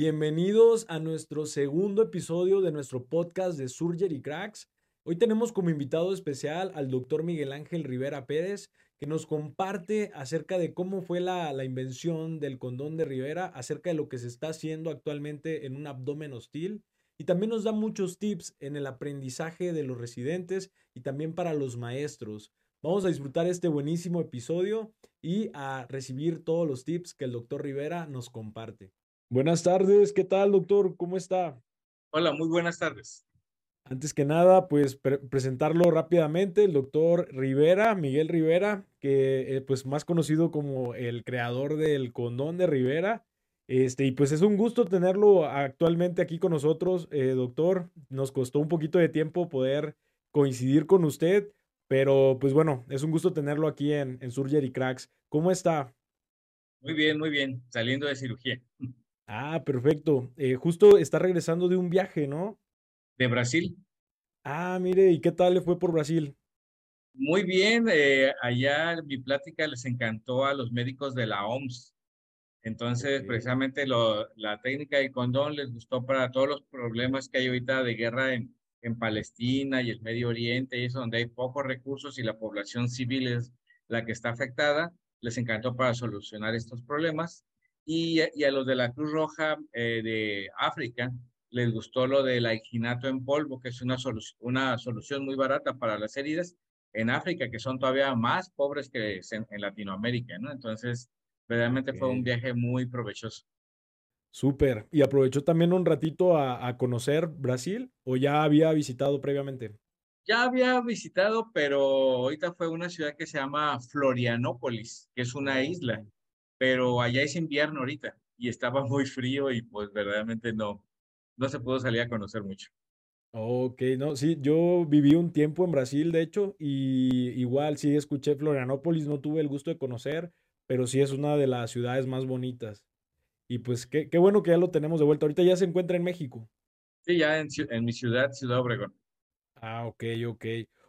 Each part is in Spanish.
Bienvenidos a nuestro segundo episodio de nuestro podcast de Surgery Cracks. Hoy tenemos como invitado especial al doctor Miguel Ángel Rivera Pérez, que nos comparte acerca de cómo fue la, la, invención del condón de Rivera, acerca de lo que se está haciendo actualmente en un abdomen hostil y también nos da muchos tips en el aprendizaje de los residentes y también para los maestros. Vamos a disfrutar este buenísimo episodio y a recibir todos los tips que el doctor Rivera nos comparte. Buenas tardes, ¿qué tal doctor? ¿Cómo está? Hola, muy buenas tardes. Antes que nada, pues pre presentarlo rápidamente, el doctor Rivera, Miguel Rivera, que eh, pues más conocido como el creador del condón de Rivera. Este, y pues es un gusto tenerlo actualmente aquí con nosotros, eh, doctor. Nos costó un poquito de tiempo poder coincidir con usted, pero pues bueno, es un gusto tenerlo aquí en, en Surgery Cracks. ¿Cómo está? Muy bien, muy bien, saliendo de cirugía. Ah, perfecto. Eh, justo está regresando de un viaje, ¿no? De Brasil. Ah, mire, ¿y qué tal le fue por Brasil? Muy bien, eh, allá mi plática les encantó a los médicos de la OMS. Entonces, okay. precisamente lo, la técnica del condón les gustó para todos los problemas que hay ahorita de guerra en, en Palestina y el Medio Oriente, y eso donde hay pocos recursos y la población civil es la que está afectada. Les encantó para solucionar estos problemas. Y, y a los de la Cruz Roja eh, de África, les gustó lo del alginato en polvo, que es una, solu una solución muy barata para las heridas en África, que son todavía más pobres que en, en Latinoamérica, ¿no? Entonces, verdaderamente okay. fue un viaje muy provechoso. Súper. ¿Y aprovechó también un ratito a, a, conocer Brasil o ya había visitado previamente? Ya había visitado, pero ahorita fue una ciudad que se llama Florianópolis, que es una isla, pero allá es invierno ahorita y estaba muy frío y pues verdaderamente no, no se pudo salir a conocer mucho. Ok, no, sí, yo viví un tiempo en Brasil, de hecho, y igual sí escuché Florianópolis, no tuve el gusto de conocer, pero sí es una de las ciudades más bonitas. Y pues qué, qué bueno que ya lo tenemos de vuelta. Ahorita ya se encuentra en México. Sí, ya en, en mi ciudad, Ciudad Obregón. Ah, ok, ok.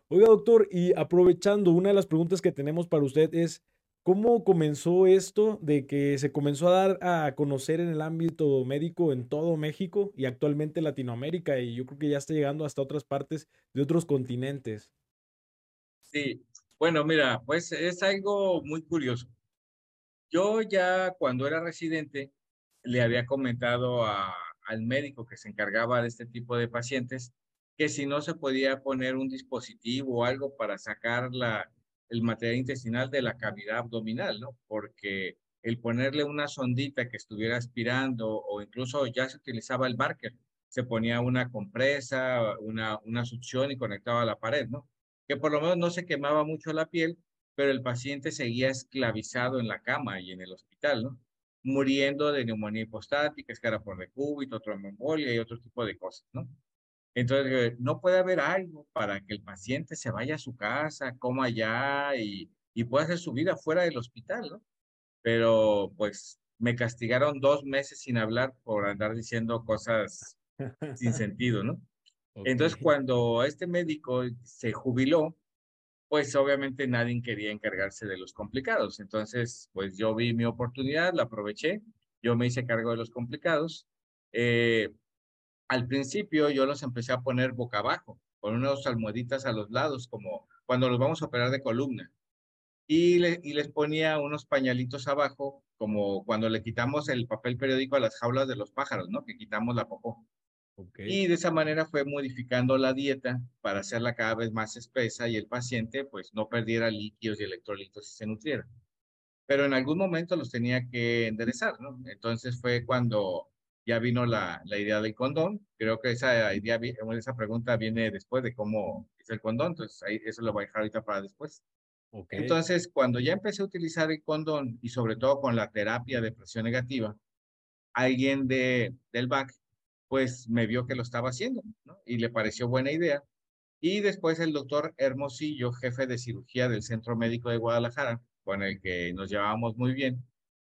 Oiga, doctor, y aprovechando, una de las preguntas que tenemos para usted es, ¿Cómo comenzó esto de que se comenzó a dar a conocer en el ámbito médico en todo México y actualmente Latinoamérica? Y yo creo que ya está llegando hasta otras partes de otros continentes. Sí, bueno, mira, pues es algo muy curioso. Yo ya cuando era residente le había comentado al médico que se encargaba de este tipo de pacientes que si no se podía poner un dispositivo o algo para sacar la, el material intestinal de la cavidad abdominal, ¿no? Porque el ponerle una sondita que estuviera aspirando o incluso ya se utilizaba el Barker, se ponía una compresa, una, una succión y conectaba a la pared, ¿no? Que por lo menos no se quemaba mucho la piel, pero el paciente seguía esclavizado en la cama y en el hospital, ¿no? Muriendo de neumonía hipostática, escara por decúbito, tromboembolia y otro tipo de cosas, ¿no? Entonces, no puede haber algo para que el paciente se vaya a su casa, coma allá y, y pueda hacer su vida fuera del hospital, ¿no? Pero pues me castigaron dos meses sin hablar por andar diciendo cosas sin sentido, ¿no? Okay. Entonces, cuando este médico se jubiló, pues obviamente nadie quería encargarse de los complicados. Entonces, pues yo vi mi oportunidad, la aproveché, yo me hice cargo de los complicados. Eh, al principio yo los empecé a poner boca abajo, con unas almohaditas a los lados, como cuando los vamos a operar de columna. Y, le, y, les ponía unos pañalitos abajo, como cuando le quitamos el papel periódico a las jaulas de los pájaros, ¿no? Que quitamos la popó. Okay. Y de esa manera fue modificando la dieta para hacerla cada vez más espesa y el paciente pues no perdiera líquidos y electrolitos y se nutriera. Pero en algún momento los tenía que enderezar, ¿no? Entonces fue cuando ya vino la, la, idea del condón. Creo que esa idea, esa pregunta viene después de cómo es el condón, entonces ahí, eso lo voy a dejar ahorita para después. Okay. Entonces, cuando ya empecé a utilizar el condón y sobre todo con la terapia de presión negativa, alguien de, del BAC, pues me vio que lo estaba haciendo ¿no? y le pareció buena idea. Y después el doctor Hermosillo, jefe de cirugía del Centro Médico de Guadalajara, con el que nos llevábamos muy bien,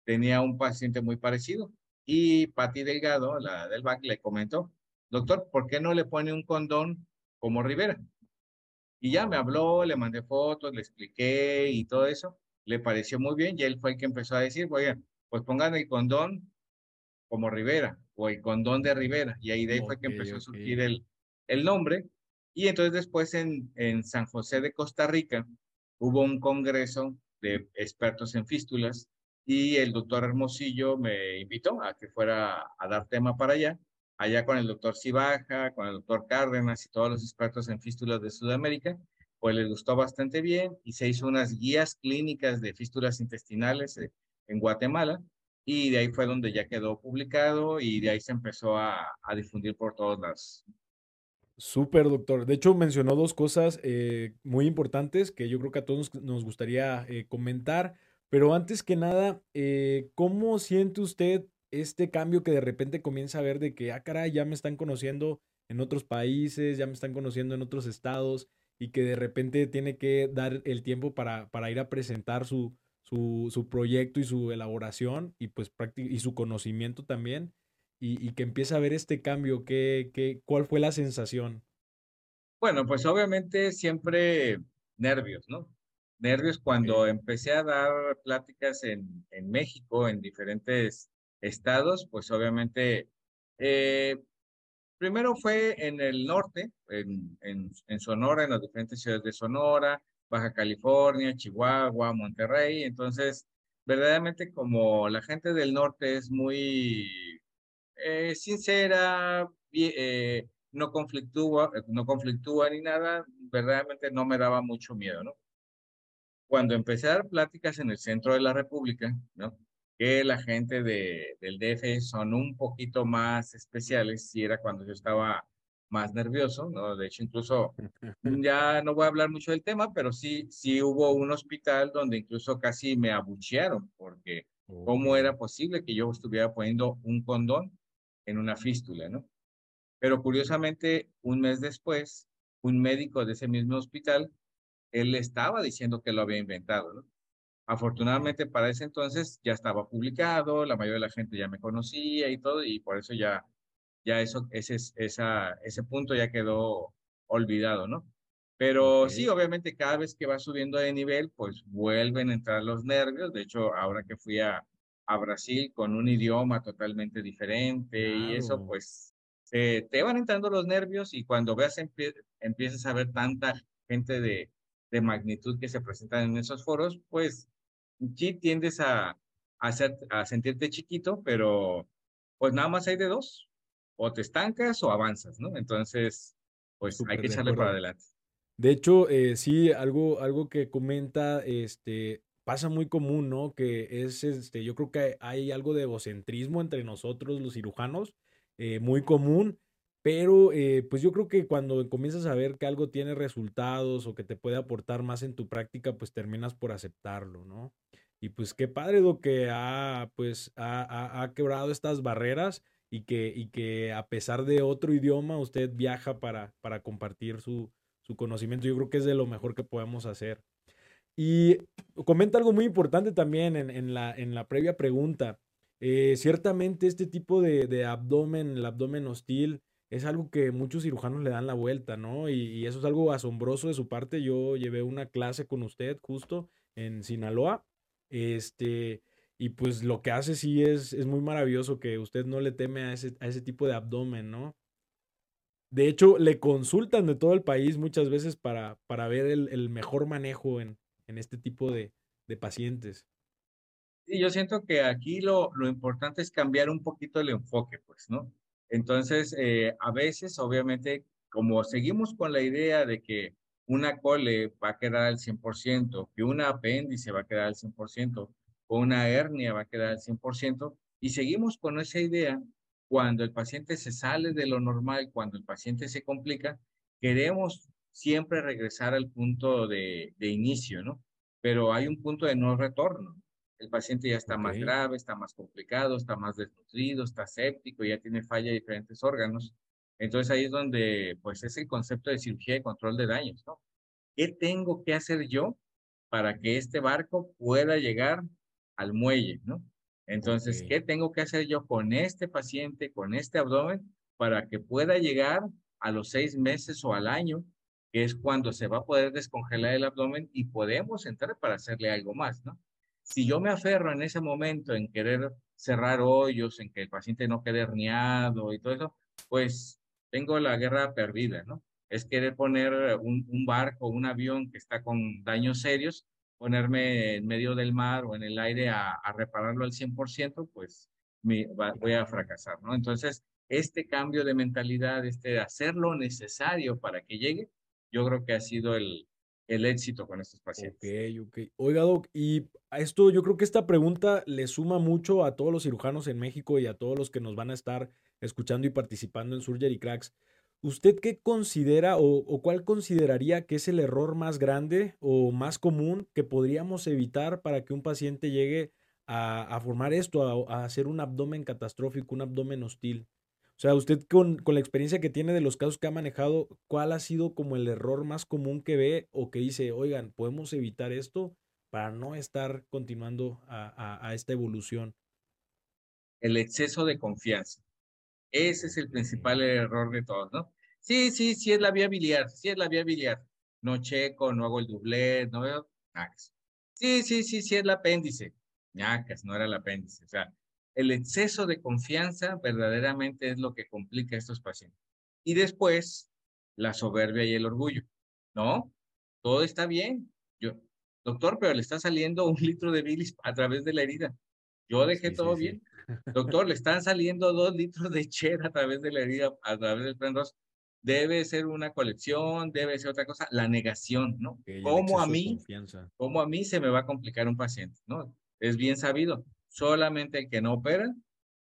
tenía un paciente muy parecido, y Patti Delgado, la del BAC, le comentó, doctor, ¿por qué no le pone un condón como Rivera? Y ya me habló, le mandé fotos, le expliqué y todo eso. Le pareció muy bien y él fue el que empezó a decir, oigan, pues pongan el condón como Rivera. o el condón de Rivera. Y ahí de ahí fue que empezó a surgir el, el nombre. Y entonces después en, en San José de Costa Rica hubo un congreso de expertos en fístulas y el doctor Hermosillo me invitó a que fuera a dar tema para allá, allá con el doctor Cibaja, con el doctor Cárdenas y todos los expertos en fístulas de Sudamérica, pues les gustó bastante bien y se hizo unas guías clínicas de fístulas intestinales eh, en Guatemala y de ahí fue donde ya quedó publicado y de ahí se empezó a, a difundir por todos lados. Súper, doctor. De hecho, mencionó dos cosas eh, muy importantes que yo creo que a todos nos gustaría eh, comentar. Pero antes que nada, eh, ¿cómo siente usted este cambio que de repente comienza a ver de que, ah, ya me están conociendo en otros países, ya me están conociendo en otros estados y que de repente tiene que dar el tiempo para, para ir a presentar su, su, su proyecto y su elaboración y pues y su conocimiento también? y, que empieza a ver este cambio? ¿Qué, qué, ¿Cuál fue la sensación? Bueno, pues obviamente siempre nervios, ¿no? Nervios cuando empecé a dar pláticas en, en México, en diferentes estados, pues obviamente, eh, primero fue en el norte, en, en, en, Sonora, en las diferentes ciudades de Sonora, Baja California, Chihuahua, Monterrey. Entonces, verdaderamente como la gente del norte es muy eh, sincera, eh, no conflictúa, no conflictúa ni nada, verdaderamente no me daba mucho miedo, ¿no? Cuando empecé a dar pláticas en el centro de la República, ¿no? Que la gente de, del DF son un poquito más especiales, si era cuando yo estaba más nervioso, ¿no? De hecho, incluso ya no voy a hablar mucho del tema, pero sí, sí hubo un hospital donde incluso casi me abuchearon, porque ¿cómo era posible que yo estuviera poniendo un condón en una fístula, ¿no? Pero curiosamente, un mes después, un médico de ese mismo hospital, él estaba diciendo que lo había inventado, ¿no? Afortunadamente para ese entonces ya estaba publicado, la mayoría de la gente ya me conocía y todo, y por eso ya, ya eso, ese, esa, ese punto ya quedó olvidado, ¿no? Pero sí, obviamente cada vez que va subiendo de nivel, pues vuelven a entrar los nervios. De hecho, ahora que fui a, a Brasil con un idioma totalmente diferente y eso pues te van entrando los nervios y cuando veas empiezas a ver tanta gente de, de magnitud que se presentan en esos foros, pues sí tiendes a, hacer, a sentirte chiquito, pero pues nada más hay de dos, o te estancas o avanzas, ¿no? Entonces, pues hay que echarle para adelante. De hecho, eh, sí, algo, algo que comenta este, pasa muy común, ¿no? Que es, este, yo creo que hay algo de egocentrismo entre nosotros, los cirujanos, eh, muy común, pero eh, pues yo creo que cuando comienzas a ver que algo tiene resultados o que te puede aportar más en tu práctica, pues terminas por aceptarlo, ¿no? Y pues qué padre lo que ha, pues, ha, ha, quebrado estas barreras y que, y que a pesar de otro idioma, usted viaja para, para compartir su, su conocimiento. Yo creo que es de lo mejor que podemos hacer. Y comenta algo muy importante también en, la, en la previa pregunta. Eh, ciertamente este tipo de, abdomen, el abdomen hostil, es algo que muchos cirujanos le dan la vuelta, ¿no? Y, eso es algo asombroso de su parte. Yo llevé una clase con usted justo en Sinaloa. Este, y pues lo que hace sí es, es muy maravilloso que usted no le teme a ese, a ese tipo de abdomen, ¿no? De hecho, le consultan de todo el país muchas veces para, para ver el, el mejor manejo en, en este tipo de, de pacientes. Y yo siento que aquí lo, lo, importante es cambiar un poquito el enfoque, pues, ¿no? Entonces, eh, a veces, obviamente, como seguimos con la idea de que una cole va a quedar al 100%, que una apéndice va a quedar al 100%, o una hernia va a quedar al 100%, y seguimos con esa idea, cuando el paciente se sale de lo normal, cuando el paciente se complica, queremos siempre regresar al punto de, de inicio, ¿no? Pero hay un punto de no retorno. El paciente ya está más grave, está más complicado, está más desnutrido, está séptico, ya tiene falla de diferentes órganos. Entonces ahí es donde, pues, es el concepto de cirugía y control de daños, ¿no? ¿Qué tengo que hacer yo para que este barco pueda llegar al muelle, ¿no? Entonces, ¿qué tengo que hacer yo con este paciente, con este abdomen, para que pueda llegar a los seis meses o al año que es cuando se va a poder descongelar el abdomen y podemos entrar para hacerle algo más, ¿no? Si yo me aferro en ese momento en querer cerrar hoyos, en que el paciente no quede herniado y todo eso, pues tengo la guerra perdida, ¿no? Es querer poner un, barco, un avión que está con daños serios, ponerme en medio del mar o en el aire a, a repararlo al 100%, pues me, voy a fracasar, ¿no? Entonces, este cambio de mentalidad, este hacer lo necesario para que llegue, yo creo que ha sido el, el éxito con estos pacientes. Ok, ok. Oiga, Doc, y esto yo creo que esta pregunta le suma mucho a todos los cirujanos en México y a todos los que nos van a estar escuchando y participando en Surgery Cracks. ¿Usted qué considera o, o, cuál consideraría que es el error más grande o más común que podríamos evitar para que un paciente llegue a, a formar esto, a, a, hacer un abdomen catastrófico, un abdomen hostil? O sea, usted con, con, la experiencia que tiene de los casos que ha manejado, ¿cuál ha sido como el error más común que ve o que dice, oigan, podemos evitar esto para no estar continuando a, a, a esta evolución? El exceso de confianza. Ese es el principal error de todos, ¿no? Sí, sí, sí es la vía biliar, sí es la vía biliar. No checo, no hago el doublet, no veo. Sí, sí, sí, sí es el apéndice. ñacas, no era el apéndice. O sea, el exceso de confianza verdaderamente es lo que complica a estos pacientes. Y después, la soberbia y el orgullo. No, todo está bien. Yo, doctor, pero le está saliendo un litro de bilis a través de la herida. Yo dejé sí, todo sí, bien. Sí. Doctor, le están saliendo dos litros de chera a través de la herida, a través del prendos. Debe ser una colección, debe ser otra cosa. La negación, ¿no? Okay, ¿Cómo a mí, cómo a mí se me va a complicar un paciente, ¿no? Es bien sabido solamente el que no opera,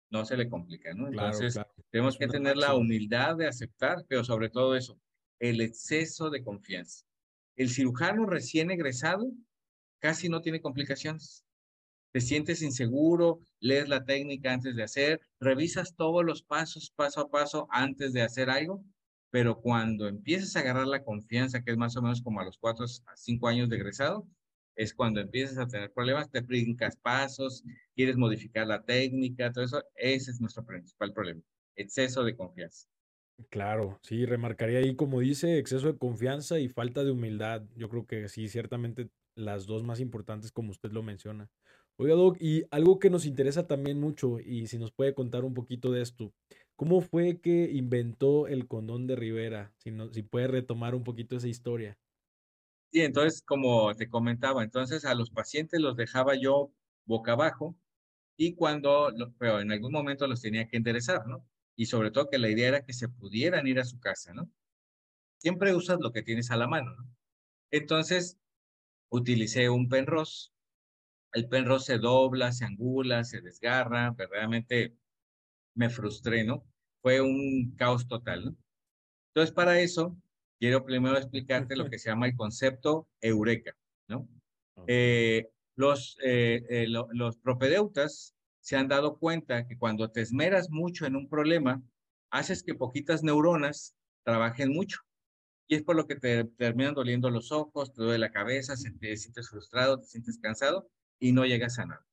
no se le complica, ¿no? Entonces, claro, claro. tenemos que tener la humildad de aceptar, pero sobre todo eso, el exceso de confianza. El cirujano recién egresado casi no tiene complicaciones. Te sientes inseguro, lees la técnica antes de hacer, revisas todos los pasos paso a paso antes de hacer algo, pero cuando empiezas a agarrar la confianza, que es más o menos como a los cuatro a cinco años de egresado, es cuando empiezas a tener problemas, te brincas pasos, quieres modificar la técnica, todo eso, ese es nuestro principal problema, exceso de confianza. Claro, sí, remarcaría ahí, como dice, exceso de confianza y falta de humildad. Yo creo que sí, ciertamente las dos más importantes, como usted lo menciona. Oiga, Doc, y algo que nos interesa también mucho, y si nos puede contar un poquito de esto, ¿cómo fue que inventó el condón de Rivera? Si, no, si puede retomar un poquito esa historia. Sí, entonces, como te comentaba, entonces a los pacientes los dejaba yo boca abajo y cuando, pero en algún momento los tenía que enderezar, ¿no? Y sobre todo que la idea era que se pudieran ir a su casa, ¿no? Siempre usas lo que tienes a la mano, ¿no? Entonces, utilicé un penros. El penros se dobla, se angula, se desgarra, verdaderamente me frustré, ¿no? Fue un caos total, ¿no? Entonces, para eso, quiero primero explicarte lo que se llama el concepto eureka, ¿no? Eh, los, eh, eh, lo, los propedeutas se han dado cuenta que cuando te esmeras mucho en un problema, haces que poquitas neuronas trabajen mucho. Y es por lo que te terminan doliendo los ojos, te duele la cabeza, te sientes frustrado, te sientes cansado y no llegas a nada.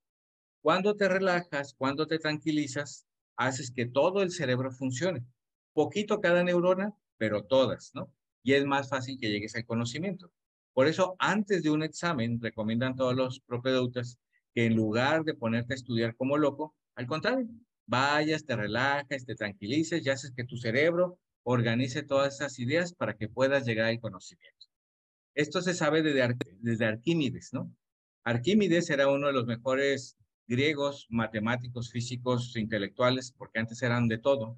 Cuando te relajas, cuando te tranquilizas, haces que todo el cerebro funcione. Poquito cada neurona, pero todas, ¿no? Y es más fácil que llegues al conocimiento. Por eso, antes de un examen, recomiendan todos los propedeutas que en lugar de ponerte a estudiar como loco, al contrario, vayas, te relajas, te tranquilices y haces que tu cerebro organice todas esas ideas para que puedas llegar al conocimiento. Esto se sabe desde, desde Arquímedes, ¿no? Arquímedes era uno de los mejores griegos, matemáticos, físicos, intelectuales, porque antes eran de todo.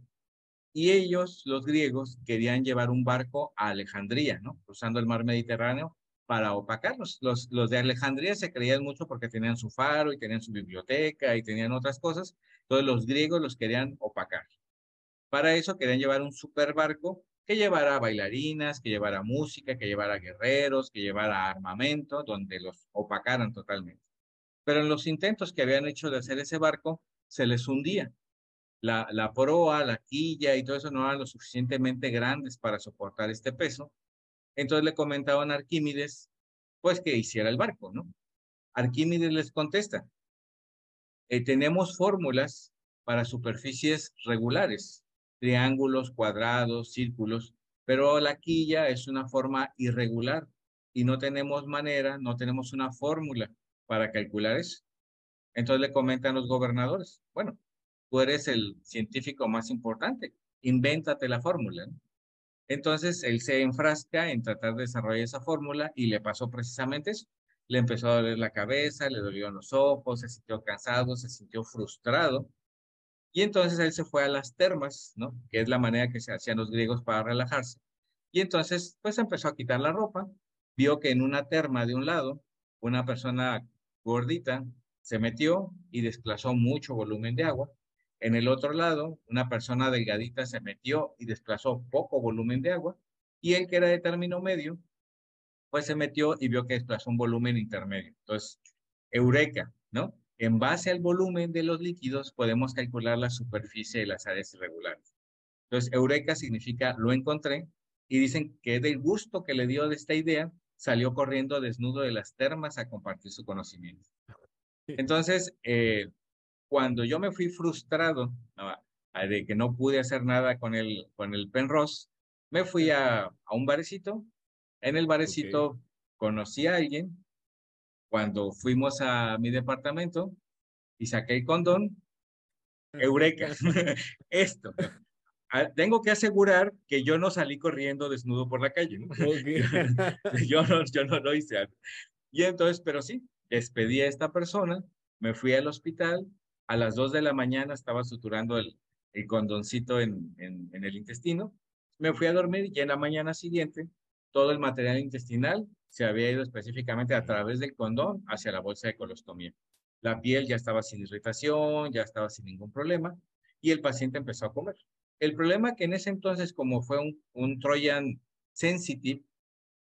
Y ellos, los griegos, querían llevar un barco a Alejandría, ¿no? Cruzando el mar Mediterráneo para opacarlos. Los, de Alejandría se creían mucho porque tenían su faro y tenían su biblioteca y tenían otras cosas. Entonces los griegos los querían opacar. Para eso querían llevar un super barco que llevara bailarinas, que llevara música, que llevara guerreros, que llevara armamento, donde los opacaran totalmente. Pero en los intentos que habían hecho de hacer ese barco, se les hundía la, la proa, la quilla y todo eso no eran lo suficientemente grandes para soportar este peso. Entonces le comentaban a Arquímedes, pues que hiciera el barco, ¿no? Arquímedes les contesta, eh, tenemos fórmulas para superficies regulares, triángulos, cuadrados, círculos, pero la quilla es una forma irregular y no tenemos manera, no tenemos una fórmula para calcular eso. Entonces le comentan los gobernadores, bueno, tú eres el científico más importante, invéntate la fórmula. Entonces él se enfrasca en tratar de desarrollar esa fórmula y le pasó precisamente eso. Le empezó a doler la cabeza, le dolió los ojos, se sintió cansado, se sintió frustrado. Y entonces él se fue a las termas, ¿no? Que es la manera que se hacían los griegos para relajarse. Y entonces, pues empezó a quitar la ropa, vio que en una terma de un lado, una persona gordita se metió y desplazó mucho volumen de agua. En el otro lado, una persona delgadita se metió y desplazó poco volumen de agua. Y él, que era de término medio, pues se metió y vio que desplazó un volumen intermedio. Entonces, eureka, ¿no? En base al volumen de los líquidos podemos calcular la superficie de las áreas irregulares. Entonces, eureka significa lo encontré y dicen que del gusto que le dio de esta idea, salió corriendo desnudo de las termas a compartir su conocimiento. Entonces, eh, cuando yo me fui frustrado de que no pude hacer nada con el, con el Penrose, me fui a, a un barecito. En el barecito conocí a alguien. Cuando fuimos a mi departamento y saqué el condón, eureka, esto. Ah, tengo que asegurar que yo no salí corriendo desnudo por la calle. ¿no? yo, no, yo no lo hice. Y entonces, pero sí, despedí a esta persona, me fui al hospital, a las 2 de la mañana estaba suturando el, el condoncito en, en, en, el intestino, me fui a dormir y en la mañana siguiente todo el material intestinal se había ido específicamente a través del condón hacia la bolsa de colostomía. La piel ya estaba sin irritación, ya estaba sin ningún problema y el paciente empezó a comer. El problema que en ese entonces, como fue un, un Trojan sensitive,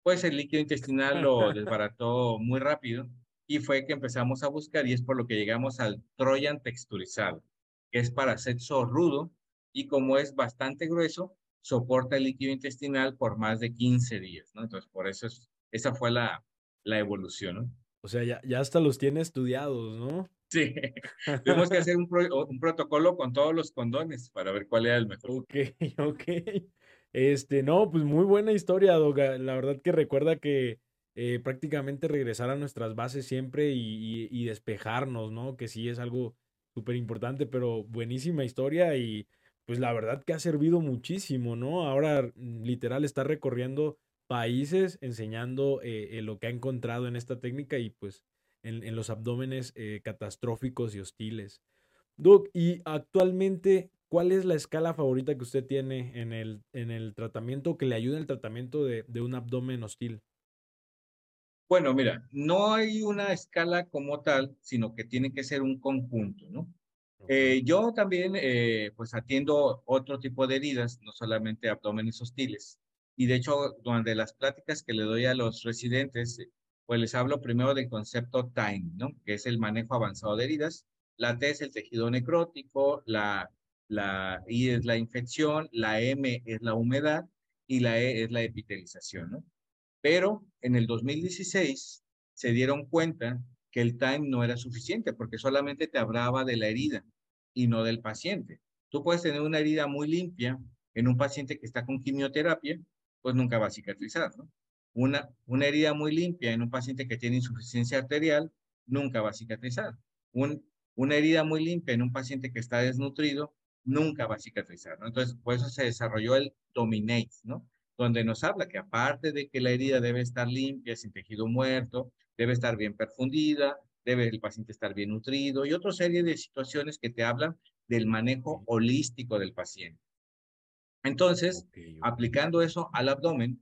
pues el líquido intestinal lo desbarató muy rápido y fue que empezamos a buscar y es por lo que llegamos al Trojan texturizado, que es para sexo rudo y como es bastante grueso, soporta el líquido intestinal por más de 15 días, ¿no? Entonces, por eso es, esa fue la, la evolución, ¿no? O sea, ya, ya hasta los tiene estudiados, ¿no? Sí, tuvimos que hacer un, un, protocolo con todos los condones para ver cuál era el mejor. Ok, ok. Este, no, pues muy buena historia, Doga. La verdad que recuerda que eh, prácticamente regresar a nuestras bases siempre y, despejarnos, ¿no? Que sí es algo súper importante, pero buenísima historia y pues la verdad que ha servido muchísimo, ¿no? Ahora mm, literal está recorriendo países enseñando eh, eh, lo que ha encontrado en esta técnica y pues en, los abdómenes eh, catastróficos y hostiles. Doc, y actualmente, ¿cuál es la escala favorita que usted tiene en el, en el tratamiento que le ayuda en el tratamiento de, de un abdomen hostil? Bueno, mira, no hay una escala como tal, sino que tiene que ser un conjunto, ¿no? Eh, yo también, eh, pues, atiendo otro tipo de heridas, no solamente abdómenes hostiles. Y de hecho, durante las pláticas que le doy a los residentes, pues les hablo primero del concepto TIME, ¿no? Que es el manejo avanzado de heridas. La T es el tejido necrótico, la, la I es la infección, la M es la humedad y la E es la epitelización, ¿no? Pero en el 2016 se dieron cuenta que el time no era suficiente porque solamente te hablaba de la herida y no del paciente. Tú puedes tener una herida muy limpia en un paciente que está con quimioterapia, pues nunca va a cicatrizar. Una, una herida muy limpia en un paciente que tiene insuficiencia arterial, nunca va a cicatrizar. Un, una herida muy limpia en un paciente que está desnutrido, nunca va a cicatrizar. Entonces, por eso se desarrolló el Dominate, ¿no? Donde nos habla que aparte de que la herida debe estar limpia, sin tejido muerto, debe estar bien perfundida, debe el paciente estar bien nutrido y otra serie de situaciones que te hablan del manejo holístico del paciente. Entonces, aplicando eso al abdomen,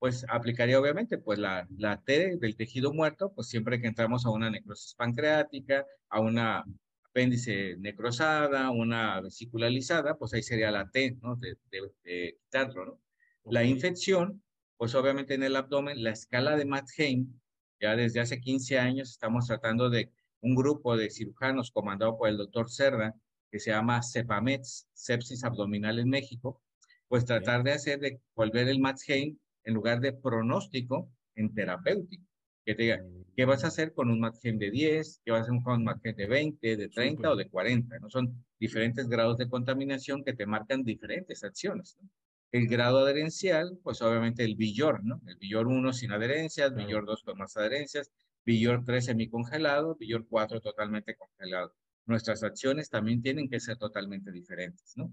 pues aplicaría obviamente pues la, la T del tejido muerto, pues siempre que entramos a una necrosis pancreática, a una apéndice necrosada, una vesícula lisada, pues ahí sería la T, ¿no? De, de, quitarlo, ¿no? La infección, pues obviamente en el abdomen, la escala de Matt-Haim, ya desde hace 15 años estamos tratando de un grupo de cirujanos comandado por el doctor Cerda, que se llama CEPAMETS, sepsis abdominal en México, pues tratar de hacer de volver el Matt-Haim en lugar de pronóstico en terapéutico. Que te diga, ¿qué vas a hacer con un MATGEM de 10? ¿Qué vas a hacer con un MATGEM de 20, de 30 o de 40? ¿no? Son diferentes grados de contaminación que te marcan diferentes acciones. ¿no? El grado adherencial, pues obviamente el Villor, ¿no? El Villor 1 sin adherencias, Villor 2 con más adherencias, Villor 3 semicongelado, Villor 4 totalmente congelado. Nuestras acciones también tienen que ser totalmente diferentes, ¿no?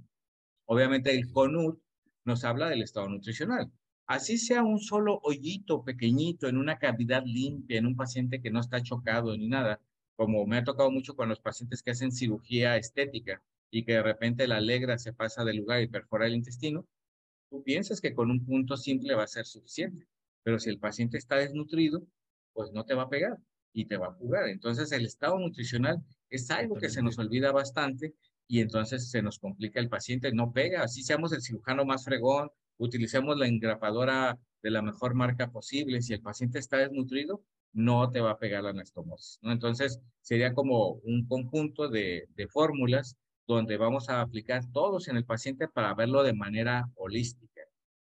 Obviamente el CONUT nos habla del estado nutricional. Así sea un solo hoyito pequeñito en una cavidad limpia, en un paciente que no está chocado ni nada, como me ha tocado mucho con los pacientes que hacen cirugía estética y que de repente la alegra se pasa del lugar y perfora el intestino, tú piensas que con un punto simple va a ser suficiente, pero si el paciente está desnutrido, pues no te va a pegar y te va a jugar. Entonces el estado nutricional es algo que se nos olvida bastante y entonces se nos complica el paciente, no pega, así seamos el cirujano más fregón, utilicemos la engrapadora de la mejor marca posible, si el paciente está desnutrido, no te va a pegar la anastomosis, ¿no? Entonces, sería como un conjunto de, de fórmulas donde vamos a aplicar todos en el paciente para verlo de manera holística.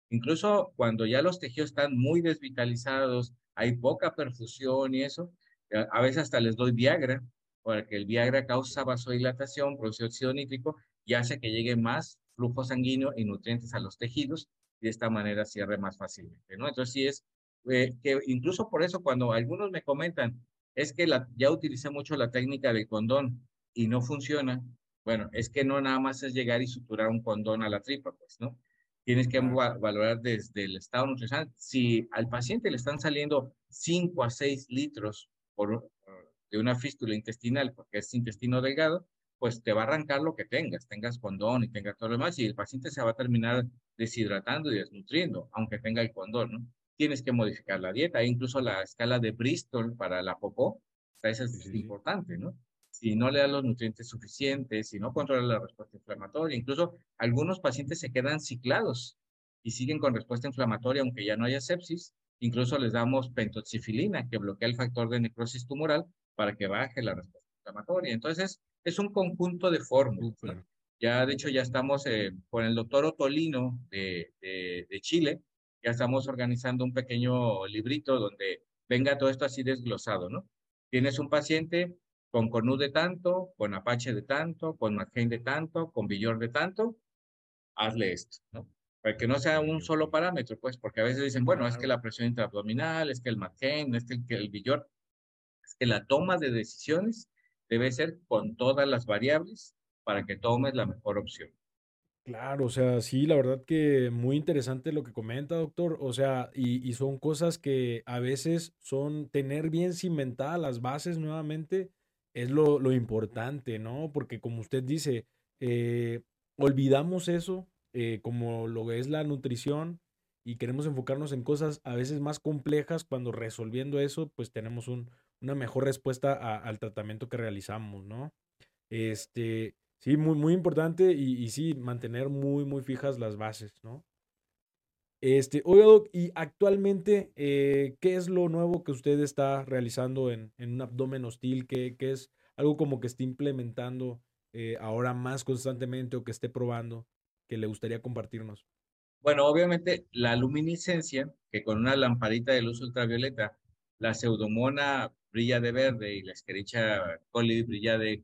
Incluso cuando ya los tejidos están muy desvitalizados, hay poca perfusión y eso, a veces hasta les doy Viagra, porque el Viagra causa vasodilatación, produce óxido nítrico y hace que llegue más flujo sanguíneo y nutrientes a los tejidos y de esta manera cierre más fácilmente, ¿no? Entonces sí es eh, que incluso por eso cuando algunos me comentan, es que ya utilicé mucho la técnica del condón y no funciona, bueno, es que no nada más es llegar y suturar un condón a la tripa, pues, ¿no? Tienes que valorar desde el estado nutricional. Si al paciente le están saliendo 5 a 6 litros por, de una fístula intestinal, porque es intestino delgado, pues te va a arrancar lo que tengas, tengas condón y tengas todo lo demás, y el paciente se va a terminar deshidratando y desnutriendo, aunque tenga el condón, ¿no? Tienes que modificar la dieta, e incluso la escala de Bristol para la popó, esa es importante, ¿no? Si no le da los nutrientes suficientes, si no controla la respuesta inflamatoria, incluso algunos pacientes se quedan ciclados y siguen con respuesta inflamatoria aunque ya no haya sepsis, incluso les damos pentoxifilina que bloquea el factor de necrosis tumoral para que baje la respuesta inflamatoria. Entonces, es un conjunto de fórmulas. Ya, de hecho, ya estamos eh, con el doctor Otolino de, de, Chile, ya estamos organizando un pequeño librito donde venga todo esto así desglosado, ¿no? Tienes un paciente con Cornu de tanto, con Apache de tanto, con McCain de tanto, con Villor de tanto, hazle esto, ¿no? Para que no sea un solo parámetro, pues, porque a veces dicen, bueno, es que la presión intraabdominal, es que el McCain, es que el, el Villor, es que la toma de decisiones debe ser con todas las variables para que tomes la mejor opción. Claro, o sea, sí, la verdad que muy interesante lo que comenta, doctor. O sea, y, son cosas que a veces son tener bien cimentadas las bases nuevamente, es lo, lo importante, ¿no? Porque como usted dice, eh, olvidamos eso, eh, como lo es la nutrición, y queremos enfocarnos en cosas a veces más complejas cuando resolviendo eso, pues tenemos un, una mejor respuesta al tratamiento que realizamos, ¿no? Este, sí, muy, muy importante y, sí, mantener muy, muy fijas las bases, ¿no? Este, oiga, y actualmente, eh, ¿qué es lo nuevo que usted está realizando en, en un abdomen hostil? ¿Qué, ¿Qué, es algo como que esté implementando eh, ahora más constantemente o que esté probando que le gustaría compartirnos? Bueno, obviamente la luminiscencia, que con una lamparita de luz ultravioleta, la pseudomona brilla de verde y la esquericha coli brilla de,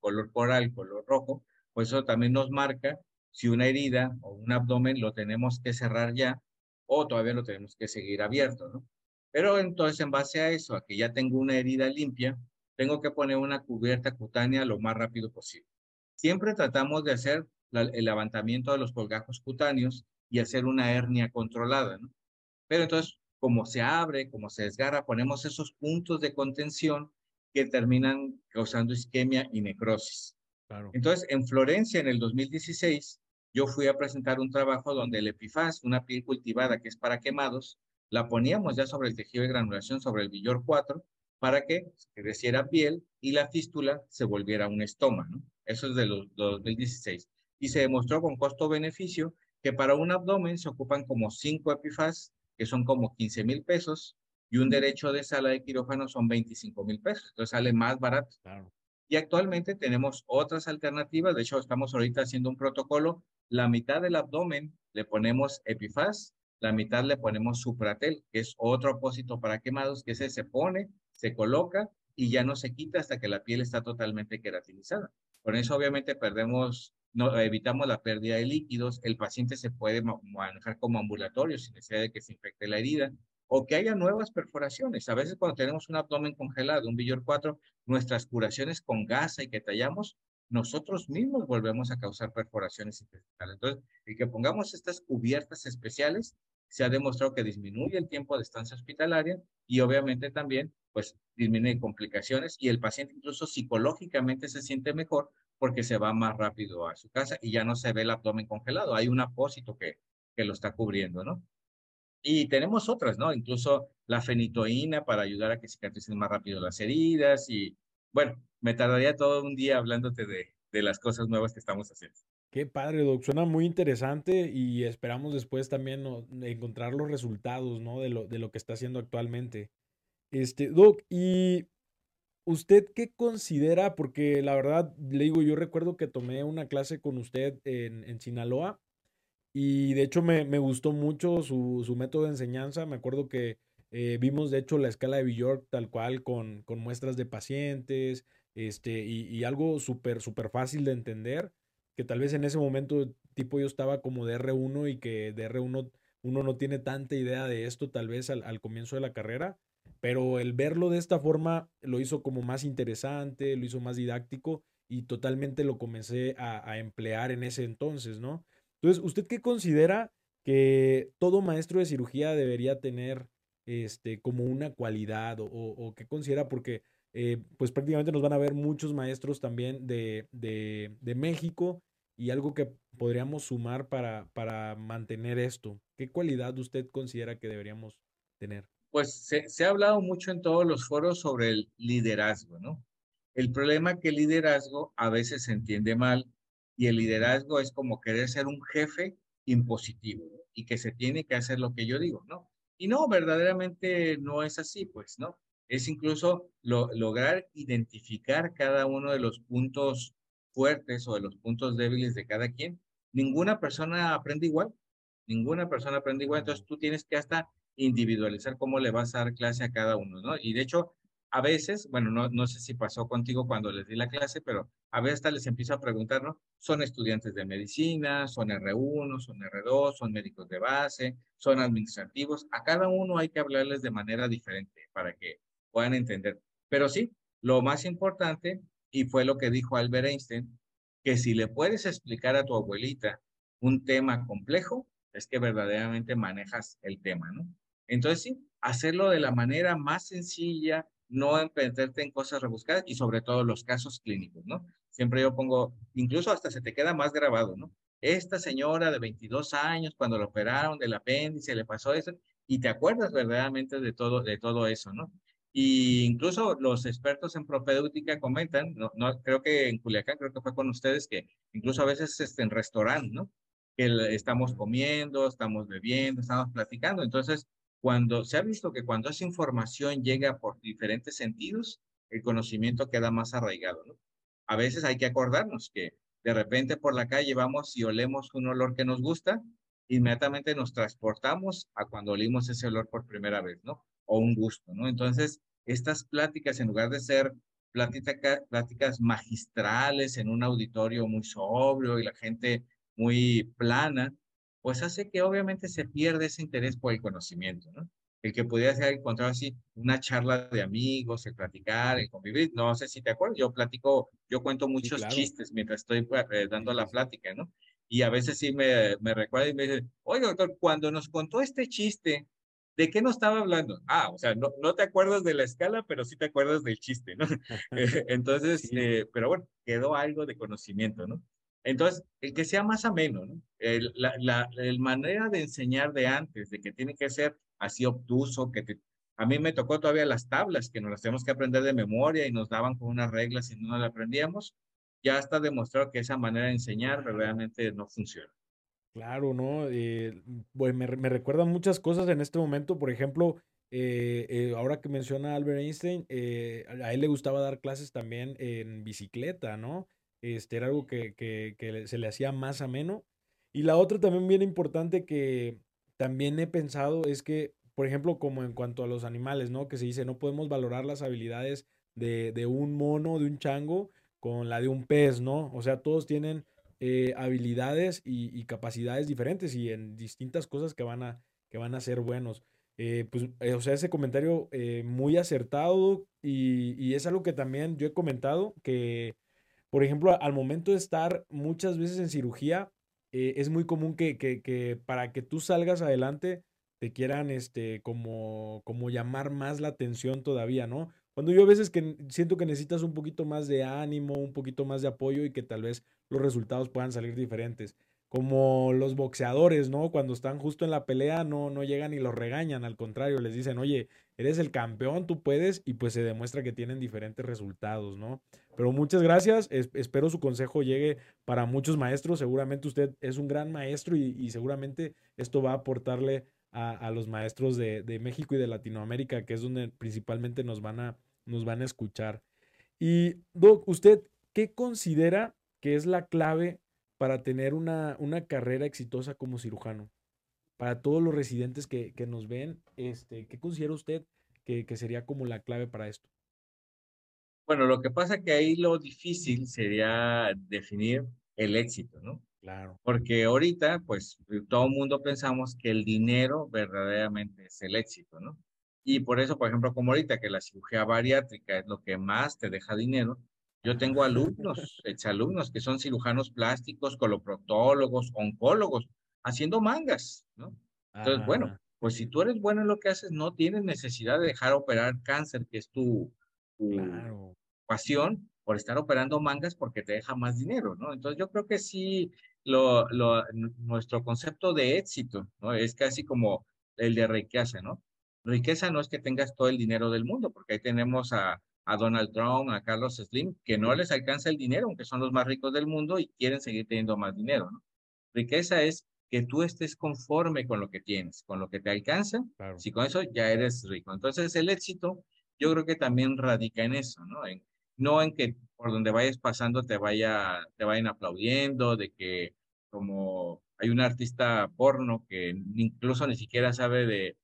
color coral, color rojo, pues eso también nos marca si una herida o un abdomen lo tenemos que cerrar ya o todavía lo tenemos que seguir abierto, ¿no? Pero entonces en base a eso, a que ya tengo una herida limpia, tengo que poner una cubierta cutánea lo más rápido posible. Siempre tratamos de hacer el levantamiento de los colgajos cutáneos y hacer una hernia controlada, ¿no? Pero entonces, como se abre, como se desgarra, ponemos esos puntos de contención que terminan causando isquemia y necrosis. Claro. Entonces, en Florencia, en el 2016, yo fui a presentar un trabajo donde el epifaz, una piel cultivada que es para quemados, la poníamos ya sobre el tejido de granulación, sobre el Villor 4, para que creciera piel y la fístula se volviera un estoma, ¿no? Eso es de los 2016. Y se demostró con costo-beneficio que para un abdomen se ocupan como cinco epifas, que son como 15 mil pesos, y un derecho de sala de quirófano son 25 mil pesos. Entonces sale más barato. Y actualmente tenemos otras alternativas. De hecho, estamos ahorita haciendo un protocolo. La mitad del abdomen le ponemos epifaz, la mitad le ponemos supratel, que es otro opósito para quemados, que ese se pone, se coloca y ya no se quita hasta que la piel está totalmente queratinizada. Con eso obviamente perdemos no, evitamos la pérdida de líquidos, el paciente se puede manejar como ambulatorio sin necesidad de que se infecte la herida, o que haya nuevas perforaciones. A veces cuando tenemos un abdomen congelado, un Villor 4, nuestras curaciones con gasa y que tallamos, nosotros mismos volvemos a causar perforaciones intestinales. Entonces, el que pongamos estas cubiertas especiales se ha demostrado que disminuye el tiempo de estancia hospitalaria y obviamente también pues disminuye complicaciones y el paciente incluso psicológicamente se siente mejor porque se va más rápido a su casa y ya no se ve el abdomen congelado, hay un apósito que, que lo está cubriendo, ¿no? Y tenemos otras, ¿no? Incluso la fenitoína para ayudar a que cicatricen más rápido las heridas y bueno, me tardaría todo un día hablándote de, de las cosas nuevas que estamos haciendo. Qué padre, Doc. Suena muy interesante y esperamos después también encontrar los resultados, ¿no? De lo, de lo que está haciendo actualmente. Este, Doc, ¿y usted qué considera? Porque la verdad, le digo, yo recuerdo que tomé una clase con usted en, en Sinaloa y de hecho me, me gustó mucho su, su, método de enseñanza. Me acuerdo que eh, vimos de hecho la escala de Bjork tal cual con, con muestras de pacientes este, y, y algo súper, súper fácil de entender, que tal vez en ese momento tipo yo estaba como de R1 y que de R1 uno no tiene tanta idea de esto tal vez al, al comienzo de la carrera, pero el verlo de esta forma lo hizo como más interesante, lo hizo más didáctico y totalmente lo comencé a, emplear en ese entonces, ¿no? Entonces, ¿usted qué considera que todo maestro de cirugía debería tener este, como una cualidad o, o, qué considera? Porque eh, pues prácticamente nos van a ver muchos maestros también de, de, México y algo que podríamos sumar para, para mantener esto. ¿Qué cualidad usted considera que deberíamos tener? Pues se, se ha hablado mucho en todos los foros sobre el liderazgo, ¿no? El problema que el liderazgo a veces se entiende mal y el liderazgo es como querer ser un jefe impositivo y que se tiene que hacer lo que yo digo, ¿no? Y no, verdaderamente no es así, pues, ¿no? Es incluso lo, lograr identificar cada uno de los puntos fuertes o de los puntos débiles de cada quien. Ninguna persona aprende igual, ninguna persona aprende igual, entonces tú tienes que hasta individualizar cómo le vas a dar clase a cada uno, ¿no? Y de hecho, a veces, bueno, no, no sé si pasó contigo cuando les di la clase, pero a veces hasta les empiezo a preguntar, ¿no? Son estudiantes de medicina, son R1, son R2, son médicos de base, son administrativos. A cada uno hay que hablarles de manera diferente para que puedan entender. Pero sí, lo más importante, y fue lo que dijo Albert Einstein, que si le puedes explicar a tu abuelita un tema complejo, es que verdaderamente manejas el tema, ¿no? Entonces sí, hacerlo de la manera más sencilla, no meterte en cosas rebuscadas y sobre todo los casos clínicos, ¿no? Siempre yo pongo, incluso hasta se te queda más grabado, ¿no? Esta señora de 22 años, cuando la operaron del apéndice, le pasó eso, y te acuerdas verdaderamente de todo, de todo eso, ¿no? Y incluso los expertos en propedéutica comentan, no, creo que en Culiacán, creo que fue con ustedes, que incluso a veces este, en restaurante, ¿no? Que estamos comiendo, estamos bebiendo, estamos platicando. Entonces, cuando se ha visto que cuando esa información llega por diferentes sentidos, el conocimiento queda más arraigado, ¿no? A veces hay que acordarnos que de repente por la calle vamos y olemos un olor que nos gusta, inmediatamente nos transportamos a cuando olimos ese olor por primera vez, ¿no? O un gusto, ¿no? Entonces, estas pláticas, en lugar de ser plática, pláticas magistrales en un auditorio muy sobrio y la gente muy plana, pues hace que obviamente se pierde ese interés por el conocimiento, ¿no? El que pudiera ser encontrar así una charla de amigos, el platicar, el convivir, no sé si te acuerdas, yo platico, yo cuento muchos sí, claro. chistes mientras estoy eh, dando la plática, ¿no? Y a veces sí me, me recuerda y me dice, oye, doctor, cuando nos contó este chiste, ¿de qué nos estaba hablando? Ah, o sea, no, no te acuerdas de la escala, pero sí te acuerdas del chiste, ¿no? Entonces, sí. eh, pero bueno, quedó algo de conocimiento, ¿no? Entonces, el que sea más ameno, ¿no? El, la, la el manera de enseñar de antes, de que tiene que ser así obtuso, que te, a mí me tocó todavía las tablas, que nos las tenemos que aprender de memoria y nos daban con unas reglas y no las aprendíamos, ya está demostrado que esa manera de enseñar realmente no funciona. Claro, ¿no? Eh, pues me, me recuerdan muchas cosas en este momento, por ejemplo, eh, eh, ahora que menciona Albert Einstein, a él le gustaba dar clases también en bicicleta, ¿no? Este, era algo que, que, que, se le hacía más ameno. Y la otra también bien importante que también he pensado es que, por ejemplo, como en cuanto a los animales, ¿no? Que se dice, no podemos valorar las habilidades de, de un mono, de un chango, con la de un pez, ¿no? O sea, todos tienen eh, habilidades y, capacidades diferentes y en distintas cosas que van a, que van a ser buenos. eh, pues, o sea, ese comentario muy acertado y, es algo que también yo he comentado, que, por ejemplo, al momento de estar muchas veces en cirugía, es muy común que, para que tú salgas adelante te quieran, este, como, como llamar más la atención todavía, ¿no? Cuando yo a veces que siento que necesitas un poquito más de ánimo, un poquito más de apoyo y que tal vez los resultados puedan salir diferentes. Como los boxeadores, ¿no? Cuando están justo en la pelea no, no llegan y los regañan, al contrario, les dicen, oye, eres el campeón, tú puedes, y pues se demuestra que tienen diferentes resultados, ¿no? Pero muchas gracias, espero su consejo llegue para muchos maestros, seguramente usted es un gran maestro y, y seguramente esto va a aportarle a, los maestros de, México y de Latinoamérica, que es donde principalmente nos van a, nos van a escuchar. Y, Doc, ¿usted qué considera que es la clave para tener una, una carrera exitosa como cirujano? Para todos los residentes que, nos ven, este, ¿qué considera usted que, que sería como la clave para esto? Bueno, lo que pasa que ahí lo difícil sería definir el éxito, ¿no? Claro. Porque ahorita, pues, todo el mundo pensamos que el dinero verdaderamente es el éxito, ¿no? Y por eso, por ejemplo, como ahorita que la cirugía bariátrica es lo que más te deja dinero, yo tengo alumnos, exalumnos que son cirujanos plásticos, coloproctólogos, oncólogos, haciendo mangas, ¿no? Entonces, bueno, pues si tú eres bueno en lo que haces, no tienes necesidad de dejar operar cáncer, que es tu, pasión, por estar operando mangas porque te deja más dinero, ¿no? Entonces yo creo que sí, lo, lo, nuestro concepto de éxito, ¿no? Es casi como el de riqueza, ¿no? Riqueza no es que tengas todo el dinero del mundo, porque ahí tenemos a, a Donald Trump, a Carlos Slim, que no les alcanza el dinero, aunque son los más ricos del mundo y quieren seguir teniendo más dinero, ¿no? Riqueza es que tú estés conforme con lo que tienes, con lo que te alcanza, si con eso ya eres rico. Entonces el éxito yo creo que también radica en eso, ¿no? En, no en que por donde vayas pasando te, vaya, te vayan aplaudiendo, de que como hay un artista porno que incluso ni siquiera sabe de,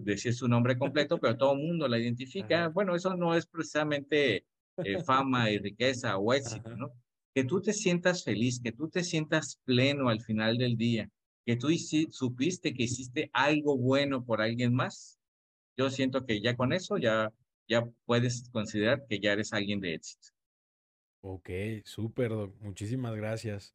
decir su nombre completo, pero todo el mundo la identifica. Bueno, eso no es precisamente eh, fama y riqueza o éxito, ¿no? Que tú te sientas feliz, que tú te sientas pleno al final del día, que tú supiste que hiciste algo bueno por alguien más. Yo siento que ya con eso ya ya puedes considerar que ya eres alguien de éxito. Ok, súper, Doc. Muchísimas gracias.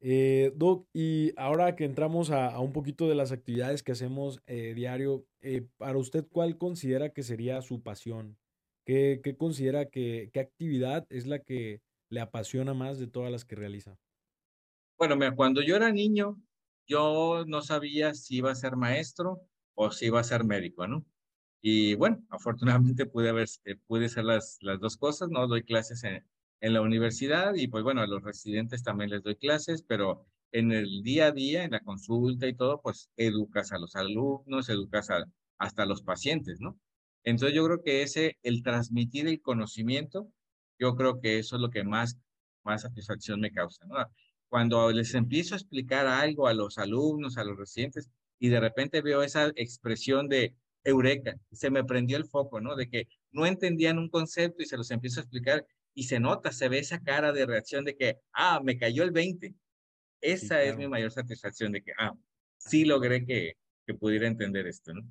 Eh, Doc, y ahora que entramos a, un poquito de las actividades que hacemos eh, diario, eh, para usted, ¿cuál considera que sería su pasión? ¿Qué, qué considera que, qué actividad es la que le apasiona más de todas las que realiza? Bueno, mira, cuando yo era niño, yo no sabía si iba a ser maestro o si iba a ser médico, ¿no? Y bueno, afortunadamente pude, haber, eh, pude hacer las, las dos cosas, ¿no? Doy clases en, en la universidad y pues bueno, a los residentes también les doy clases, pero en el día a día, en la consulta y todo, pues educas a los alumnos, educas a, hasta a los pacientes, ¿no? Entonces yo creo que ese, el transmitir el conocimiento, yo creo que eso es lo que más, más satisfacción me causa, ¿no? Cuando les empiezo a explicar algo a los alumnos, a los residentes, y de repente veo esa expresión de, eureka, se me prendió el foco, ¿no? De que no entendían un concepto y se los empiezo a explicar y se nota, se ve esa cara de reacción de que, ah, me cayó el 20. Esa es mi mayor satisfacción de que, ah, sí logré que, que pudiera entender esto, ¿no?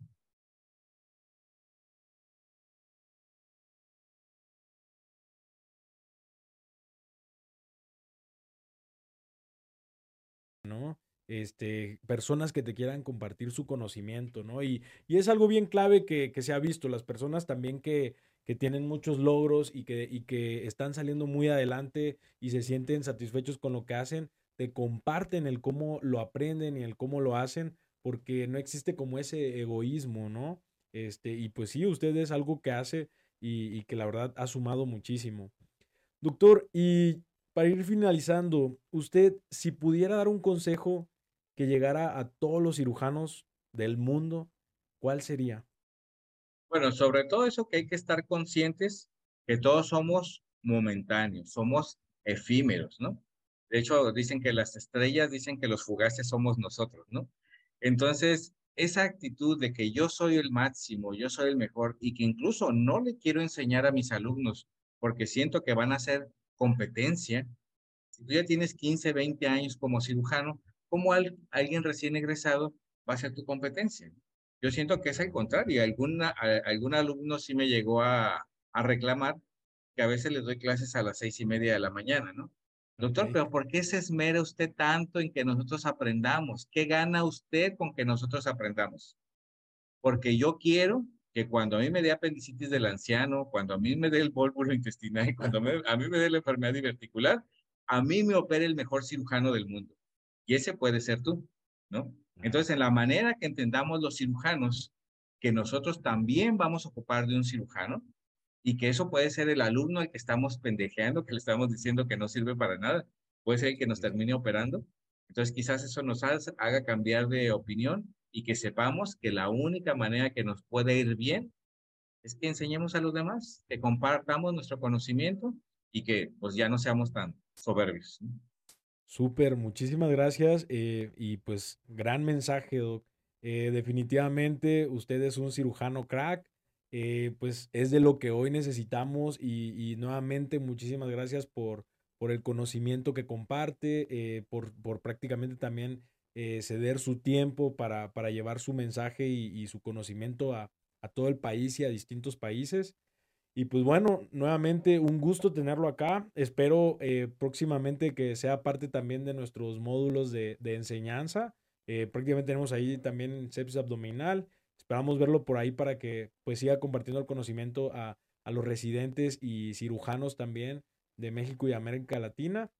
¿no? Este, personas que te quieran compartir su conocimiento, ¿no? Y, y es algo bien clave que, que, se ha visto, las personas también que, que tienen muchos logros y que, y que están saliendo muy adelante y se sienten satisfechos con lo que hacen, te comparten el cómo lo aprenden y el cómo lo hacen, porque no existe como ese egoísmo, ¿no? Este, y pues sí, usted es algo que hace y, y que la verdad ha sumado muchísimo. Doctor, y para ir finalizando, usted, si pudiera dar un consejo que llegara a todos los cirujanos del mundo, ¿cuál sería? Bueno, sobre todo eso que hay que estar conscientes que todos somos momentáneos, somos efímeros, ¿no? De hecho, dicen que las estrellas dicen que los fugaces somos nosotros, ¿no? Entonces, esa actitud de que yo soy el máximo, yo soy el mejor y que incluso no le quiero enseñar a mis alumnos porque siento que van a hacer competencia. Si tú ya tienes 15, 20 años como cirujano, ¿cómo alguien recién egresado va a ser tu competencia? Yo siento que es al contrario. Alguna, algún alumno sí me llegó a, a reclamar que a veces les doy clases a las seis y media de la mañana, ¿no? Doctor, pero ¿por qué se esmera usted tanto en que nosotros aprendamos? ¿Qué gana usted con que nosotros aprendamos? Porque yo quiero que cuando a mí me dé apendicitis del anciano, cuando a mí me dé el vólvulo intestinal, cuando a mí me dé la enfermedad diverticular, a mí me opere el mejor cirujano del mundo. Y ese puede ser tú, ¿no? Entonces, en la manera que entendamos los cirujanos, que nosotros también vamos a ocupar de un cirujano, y que eso puede ser el alumno al que estamos pendejeando, que le estamos diciendo que no sirve para nada, puede ser el que nos termine operando. Entonces quizás eso nos haga cambiar de opinión y que sepamos que la única manera que nos puede ir bien es que enseñemos a los demás, que compartamos nuestro conocimiento y que pues ya no seamos tan soberbios. Súper, muchísimas gracias eh, y pues gran mensaje, Doc. Eh, definitivamente usted es un cirujano crack, eh, pues es de lo que hoy necesitamos y, nuevamente muchísimas gracias por, por el conocimiento que comparte, eh, por, por, prácticamente también eh, ceder su tiempo para, para llevar su mensaje y, su conocimiento a, a, todo el país y a distintos países. Y pues bueno, nuevamente un gusto tenerlo acá. Espero próximamente que sea parte también de nuestros módulos de, de enseñanza. prácticamente tenemos ahí también sepsis abdominal Esperamos verlo por ahí para que pues siga compartiendo el conocimiento a, los residentes y cirujanos también de México y América Latina.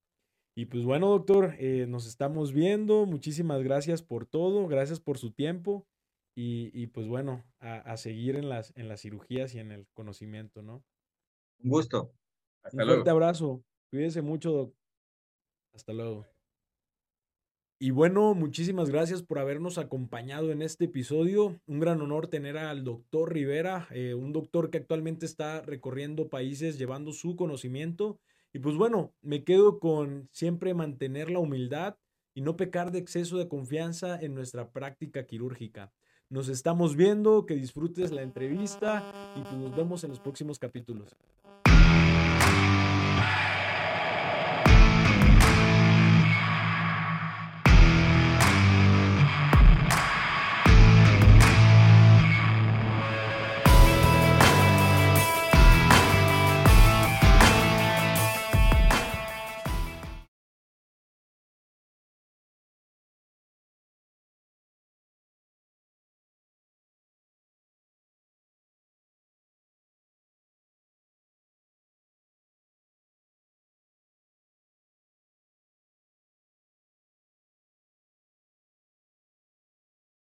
Y pues bueno, doctor, eh, nos estamos viendo. Muchísimas gracias por todo, gracias por su tiempo. Y, pues bueno, a, seguir en las, en las cirugías y en el conocimiento, ¿no? Un gusto. Hasta Un fuerte abrazo. Cuídese mucho, doctor. Hasta luego. Y bueno, muchísimas gracias por habernos acompañado en este episodio. Un gran honor tener al doctor Rivera, eh, un doctor que actualmente está recorriendo países llevando su conocimiento. Y pues bueno, me quedo con siempre mantener la humildad y no pecar de exceso de confianza en nuestra práctica quirúrgica. Nos estamos viendo, que disfrutes la entrevista y pues nos vemos en los próximos capítulos.